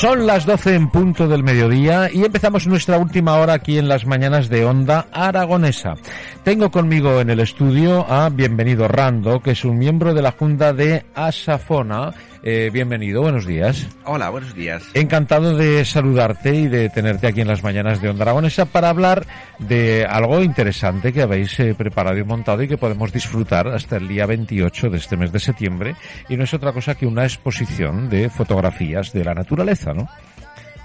Son las 12 en punto del mediodía y empezamos nuestra última hora aquí en las mañanas de Onda Aragonesa. Tengo conmigo en el estudio a Bienvenido Rando, que es un miembro de la Junta de Asafona. Eh, bienvenido, buenos días. Hola, buenos días. Encantado de saludarte y de tenerte aquí en las mañanas de Onda Aragonesa para hablar de algo interesante que habéis eh, preparado y montado y que podemos disfrutar hasta el día 28 de este mes de septiembre. Y no es otra cosa que una exposición de fotografías de la naturaleza, ¿no?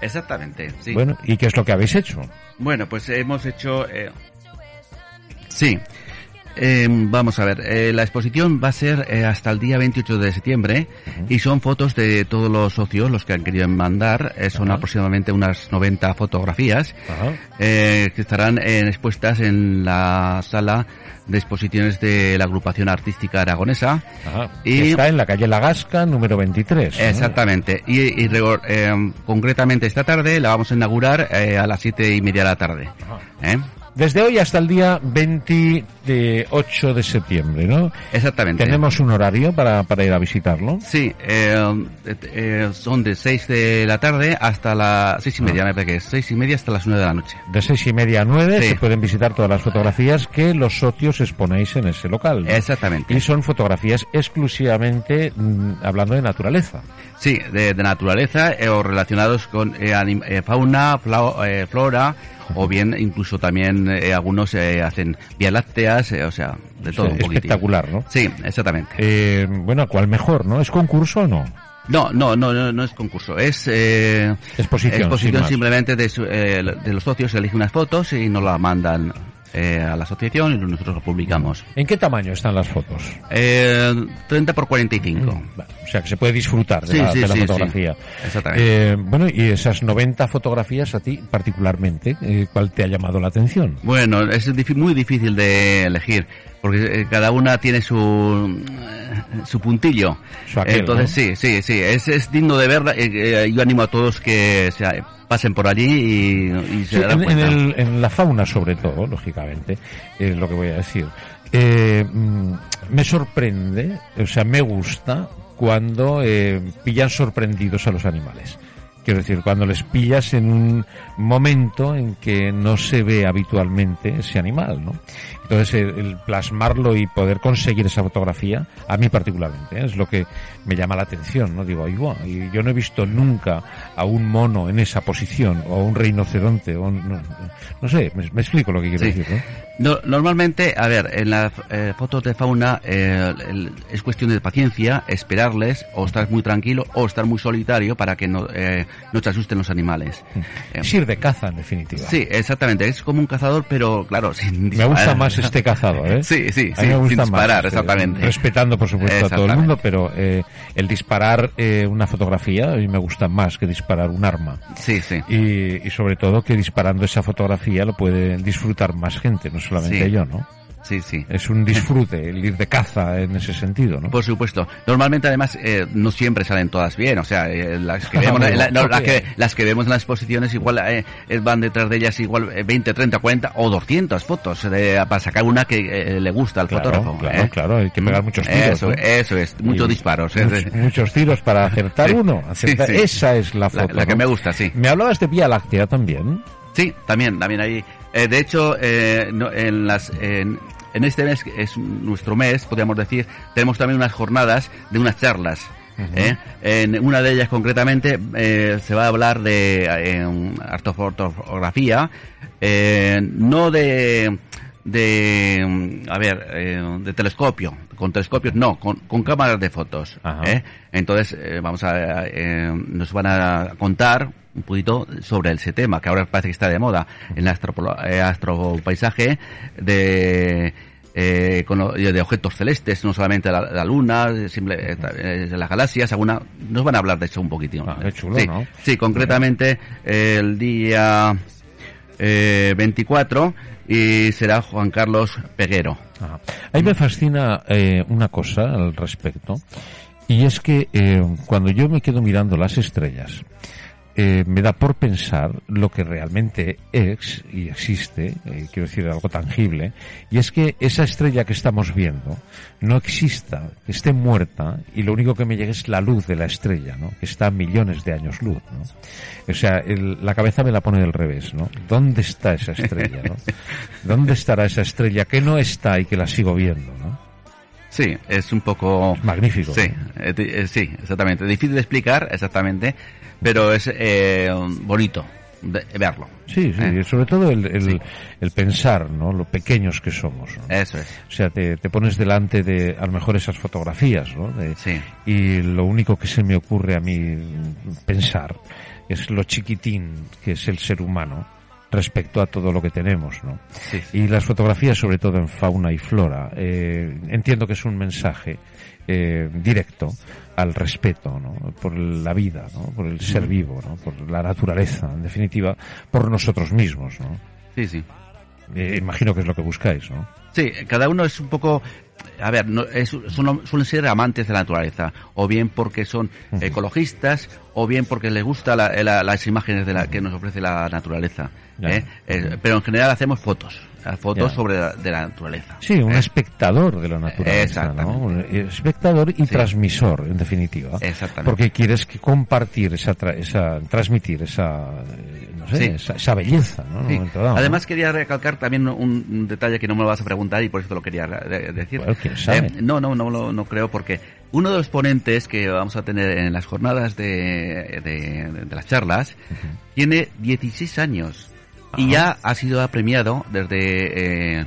Exactamente, sí. Bueno, ¿y qué es lo que habéis hecho? Bueno, pues hemos hecho... Eh, sí. Eh, vamos a ver, eh, la exposición va a ser eh, hasta el día 28 de septiembre y son fotos de todos los socios, los que han querido mandar. Eh, son aproximadamente unas 90 fotografías eh, que estarán expuestas en la sala de exposiciones de la agrupación artística aragonesa. Y- está en la calle La Gasca, número 23. ¿no? Exactamente. Y, y eh, concretamente esta tarde la vamos a inaugurar eh, a las siete y media de la tarde. ¿Eh? Desde hoy hasta el día 28 de septiembre, ¿no? Exactamente. ¿Tenemos un horario para, para ir a visitarlo? Sí, eh, eh, son de 6 de la tarde hasta las seis y media, me parece que es 6 y media hasta las 9 de la noche. De seis y media a nueve Sí. se pueden visitar todas las fotografías que los socios exponéis en ese local. ¿no? Exactamente. Y son fotografías exclusivamente mm, hablando de naturaleza. Sí, de, de naturaleza eh, o relacionados con eh, anim- eh, fauna, flau- eh, flora o bien incluso también eh, algunos eh, hacen vías lácteas, eh, o sea, de todo un espectacular, ¿no? Sí, exactamente. Eh, bueno, ¿cuál mejor, no? ¿Es concurso o no? No, no, no, no, no es concurso, es eh, Exposición, más. simplemente de, su- eh, de los socios se eligen unas fotos y nos las mandan eh, a la asociación y nosotros lo publicamos. ¿En qué tamaño están las fotos? Eh, 30 por 45. Va, O sea, que se puede disfrutar de Sí, la, sí, de la sí, fotografía. Exactamente. Eh, bueno, y esas 90 fotografías a ti particularmente, eh, ¿cuál te ha llamado la atención? Bueno, es muy difícil de elegir porque eh, cada una tiene su eh, su puntillo. Su aquel, Entonces sí, sí, sí, es, es digno de verla. eh, eh, yo animo a todos que se, pasen por allí y, y se Sí, darán en, en cuenta. el- en la fauna sobre todo, lógicamente, es lo que voy a decir. Eh, mm, me sorprende, o sea, me gusta cuando eh, pillan sorprendidos a los animales. Quiero decir, cuando les pillas en un momento en que no se ve habitualmente ese animal, ¿no? Entonces, el, el plasmarlo y poder conseguir esa fotografía, a mí particularmente, ¿eh? es lo que me llama la atención, ¿no? Digo, "Ay, y yo no he visto nunca a un mono en esa posición, o a un rinoceronte, o un- no, no sé, me, me explico lo que quiero Sí. decir, ¿no? No, normalmente, a ver, en las eh, fotos de fauna eh, el- es cuestión de paciencia, esperarles, o estar muy tranquilo, o estar muy solitario para que no, eh, no te asusten los animales. Eh, Es ir de caza, en definitiva. sí, exactamente, es como un cazador, pero claro, sin Me disparar. gusta más este cazado, ¿eh? Sí, sí, A mí sí, me gusta sin disparar, este, exactamente. Respetando, por supuesto, a todo el mundo, pero eh, el disparar eh, una fotografía a mí me gusta más que disparar un arma. Sí, sí. Y, y sobre todo que disparando esa fotografía lo puede disfrutar más gente, no solamente Sí. yo, ¿no? Sí, sí. Es un disfrute el ir de caza en ese sentido, ¿no? Por supuesto. Normalmente, además, eh, no siempre salen todas bien. O sea, eh, las, que vemos, la- no, las, que, las que vemos en las exposiciones, igual eh, eh, van detrás de ellas igual eh, 20, 30, 40 o 200 fotos de- para sacar una que eh, le gusta al Claro, fotógrafo. claro, ¿eh? claro, hay que pegar muchos tiros, Eso, ¿no? eso es, muchos Y disparos. ¿eh? Muchos, muchos tiros para acertar Sí. uno. Sí, acertar- sí. Esa es la La, foto. la que ¿no? me gusta, sí. Me hablabas de Vía Láctea también. Sí, también, también ahí. Eh, de hecho, eh, no- en las, en, en este mes, que es nuestro mes, podríamos decir, tenemos también unas jornadas de unas charlas. ¿eh? En una de ellas concretamente eh, se va a hablar de eh, artofotografía, eh, no de de a ver eh, de telescopio con telescopios no con, con cámaras de fotos. ¿eh? entonces eh, vamos a eh, nos van a contar un poquito sobre ese tema que ahora parece que está de moda en el astropaisaje de eh, con lo- de objetos celestes, no solamente la, la luna, simple, eh, las galaxias, alguna, nos van a hablar de eso un poquitín. Ah, qué chulo, sí, ¿no? sí, concretamente eh, el día eh, 24 y será Juan Carlos Peguero. Ajá. A mí me fascina eh, una cosa al respecto, y es que eh, cuando yo me quedo mirando las estrellas, eh, me da por pensar lo que realmente es y existe, eh, quiero decir algo tangible, y es que esa estrella que estamos viendo no exista, que esté muerta, y lo único que me llega es la luz de la estrella, ¿no? que está a millones de años luz. ¿no? O sea, el- la cabeza me la pone del revés, ¿no? ¿Dónde está esa estrella? ¿no? ¿Dónde estará esa estrella que no está y que la sigo viendo? ¿no? Sí, es un poco... Magnífico. Sí, eh, eh, sí, exactamente. Difícil de explicar exactamente, pero es eh, bonito de verlo. Sí, sí, Eh, sobre todo el, el, Sí. el pensar, ¿no? Lo pequeños que somos. ¿no? Eso es. O sea, te, te pones delante de, a lo mejor, esas fotografías, ¿no? De- Sí. Y lo único que se me ocurre a mí pensar es lo chiquitín que es el ser humano respecto a todo lo que tenemos, ¿no? Sí, sí. Y las fotografías, sobre todo en fauna y flora, eh, entiendo que es un mensaje eh, directo al respeto ¿no? por la vida, ¿no? por el ser vivo, ¿no? por la naturaleza, en definitiva, por nosotros mismos. ¿no? Sí, sí. Eh, imagino que es lo que buscáis, ¿no? Sí, cada uno es un poco, a ver, no, es, son- suelen ser amantes de la naturaleza, o bien porque son ecologistas, o bien porque les gusta la- la- las imágenes de la, que nos ofrece la naturaleza. ¿eh? Eh, pero en general hacemos fotos, eh, fotos Ya. sobre la, de la naturaleza. Sí, un ¿eh? espectador de la naturaleza, ¿no? Un espectador y Sí. transmisor, en definitiva. Exactamente. Porque quieres que compartir esa, tra- esa transmitir esa, no sé, Sí. esa, esa belleza. Además quería recalcar también un, un detalle que no me lo vas a preguntar y por eso te lo quería de- decir. Bueno, quién sabe. Eh, no, no, no, no, no creo porque uno de los ponentes que vamos a tener en las jornadas de, de, de las charlas tiene 16 años y ya ha sido premiado desde eh,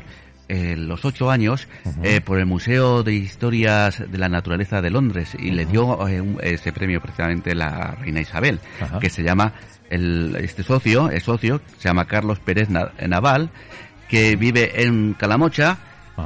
eh, los 8 años eh, por el Museo de Historias de la Naturaleza de Londres y le dio eh, un- ese premio precisamente la reina Isabel, que se llama el, este socio, el socio, se llama Carlos Pérez Na- Naval, que vive en Calamocha.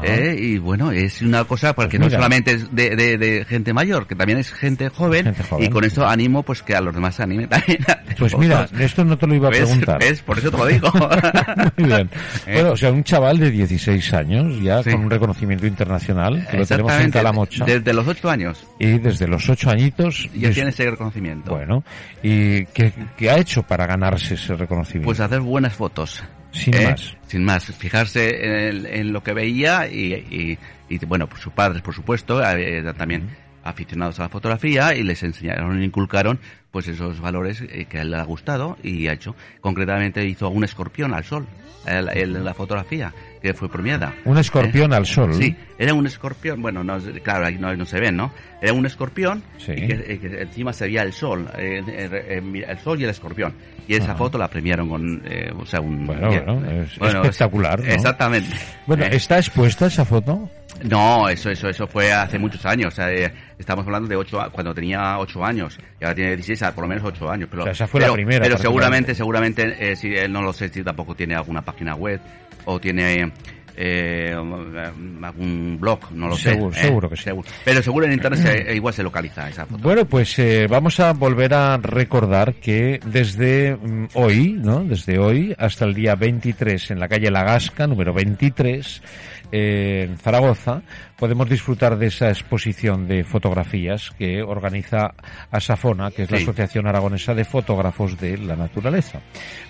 Eh, y bueno, es una cosa porque Pues no solamente es de, de- de gente mayor, que también es gente joven, Gente joven. y con eso animo pues que a los demás se animen también. Pues mira, esto no te lo iba a ¿Ves? preguntar. ¿Ves? Por eso te lo digo. Muy bien. ¿Eh? Bueno, o sea, un chaval de 16 años, ya Sí. con un reconocimiento internacional, que lo tenemos en Calamocha, Desde los ocho años y desde los 8 añitos... ya des- tiene ese reconocimiento. Bueno, ¿y qué, qué ha hecho para ganarse ese reconocimiento? Pues hacer buenas fotos. Sin ¿eh? más. Sin más. Fijarse en, el- en lo que veía y, y- y, bueno, pues sus padres, por supuesto, eh, eran también aficionados a la fotografía y les enseñaron e inculcaron pues esos valores eh, que a él le ha gustado y ha hecho. Concretamente hizo un escorpión al sol en la- fotografía que fue premiada. Un escorpión ¿Eh? al sol. Sí, era un escorpión, bueno, no, claro, ahí no, no se ven, ¿no? Era un escorpión Sí. y que, eh, que encima se veía el sol, mira, el sol y el escorpión. Y esa foto la premiaron con, eh, o sea, un... Bueno, es espectacular, ¿no? Exactamente. Bueno, ¿está expuesta esa foto? No, eso, eso, eso fue hace muchos años. o sea, eh, estamos hablando de ocho, cuando tenía ocho años. Y ahora tiene 16, ah, por lo menos ocho años. Pero, O sea, esa fue la primera, Pero seguramente, seguramente, eh, si él no lo sé si tampoco tiene alguna página web o tiene eh, algún blog, no lo Seguro- sé. ¿eh? seguro que sí. Pero seguro en internet se- igual se localiza esa foto. Bueno, pues eh, vamos a volver a recordar que desde mm, hoy, ¿no? Desde hoy hasta el día 23 en la calle Lagasca, número 23, eh, en Zaragoza, podemos disfrutar de esa exposición de fotografías que organiza ASAFONA, que es la Sí. Asociación Aragonesa de Fotógrafos de la Naturaleza.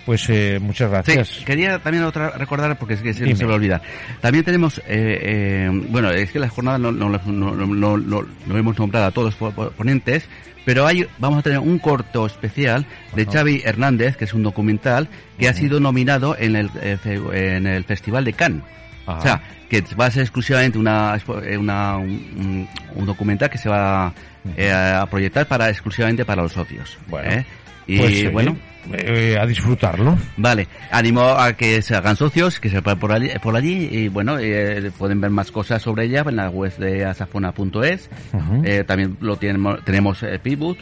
Pues eh, muchas gracias. Sí, quería también otra recordar, porque es que se, se me olvida. También tenemos, eh, eh, bueno, es que la jornada no, no, no, no, hemos nombrado a todos los po- po- ponentes, pero hay, vamos a tener un corto especial de. Xavi Hernández, que es un documental que ha sido nominado en el, eh, en el Festival de Cannes. Ajá. O sea, que va a ser exclusivamente una, eh, una- un, documental que se va eh, a proyectar para exclusivamente para los socios. Bueno, ¿eh? Y Pues, bueno, eh, a disfrutarlo. Vale, animo a que se hagan socios, que se vayan por allí, por allí y bueno, eh, pueden ver más cosas sobre ella en la web de asafona.es. Ujú. Eh, también lo tenemos, tenemos eh, Pivot,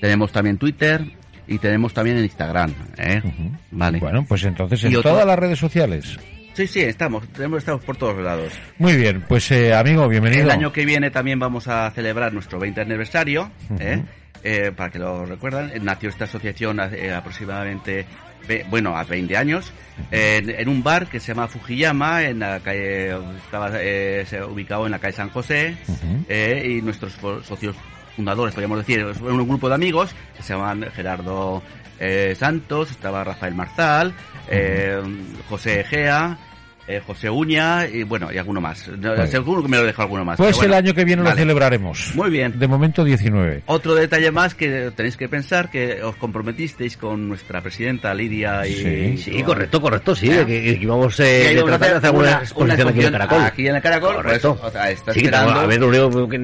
tenemos también Twitter y tenemos también en Instagram. ¿eh? Vale. Bueno, pues entonces en todas las redes sociales. Sí, sí, estamos, tenemos, estamos por todos lados. Muy bien, pues eh, amigo, bienvenido. El año que viene también vamos a celebrar nuestro 20 aniversario, ¿eh? Eh, para que lo recuerdan. Nació esta asociación eh, aproximadamente, bueno, a 20 años, en, en un bar que se llama Fujiyama, en la calle, estaba eh, se- ubicado en la calle San José, eh, y nuestros socios fundadores, podríamos decir, un grupo de amigos que se llaman Gerardo eh, Santos, estaba Rafael Marzal, eh, José Egea, eh, José Uña y bueno, y alguno más. Vale. Seguro que me lo dejo alguno más. Pues bueno, el año que viene lo vale. celebraremos. Muy bien. De momento 19. Otro detalle más que tenéis que pensar que os comprometisteis con nuestra presidenta Lidia y... Sí. Sí, correcto, correcto, sí, que, que íbamos Y eh, de vamos a tratar de hacer hacer una una- exposición una aquí en el Caracol. aquí en el Caracol, Correcto. pues, o sea, está sí, esperando- a ver, lo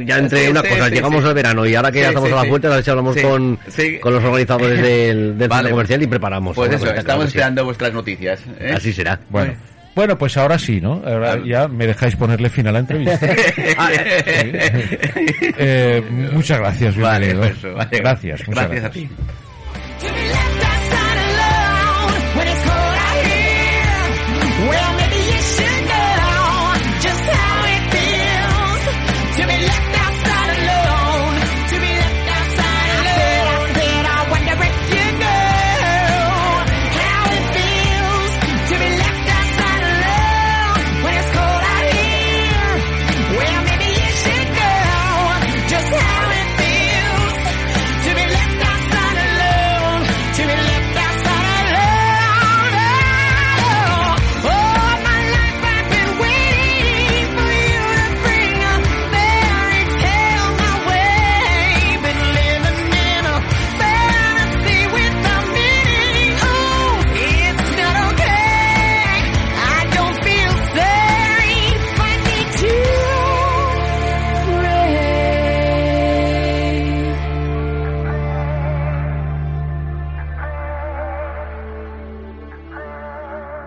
ya entre Sí, cosas, sí, llegamos sí. al verano y ahora que Sí, ya estamos sí, a la puerta, a ver si hablamos Sí, con, sí. con los organizadores del, del Vale. centro comercial y preparamos. Pues una eso, estamos esperando vuestras noticias. ¿eh? Así será. Bueno. Bueno, pues ahora sí, ¿no? Ahora Claro. ya me dejáis ponerle fin a la entrevista. Eh, muchas gracias, Vale, pues eso, vale. Gracias, muchas Gracias a gracias. ti.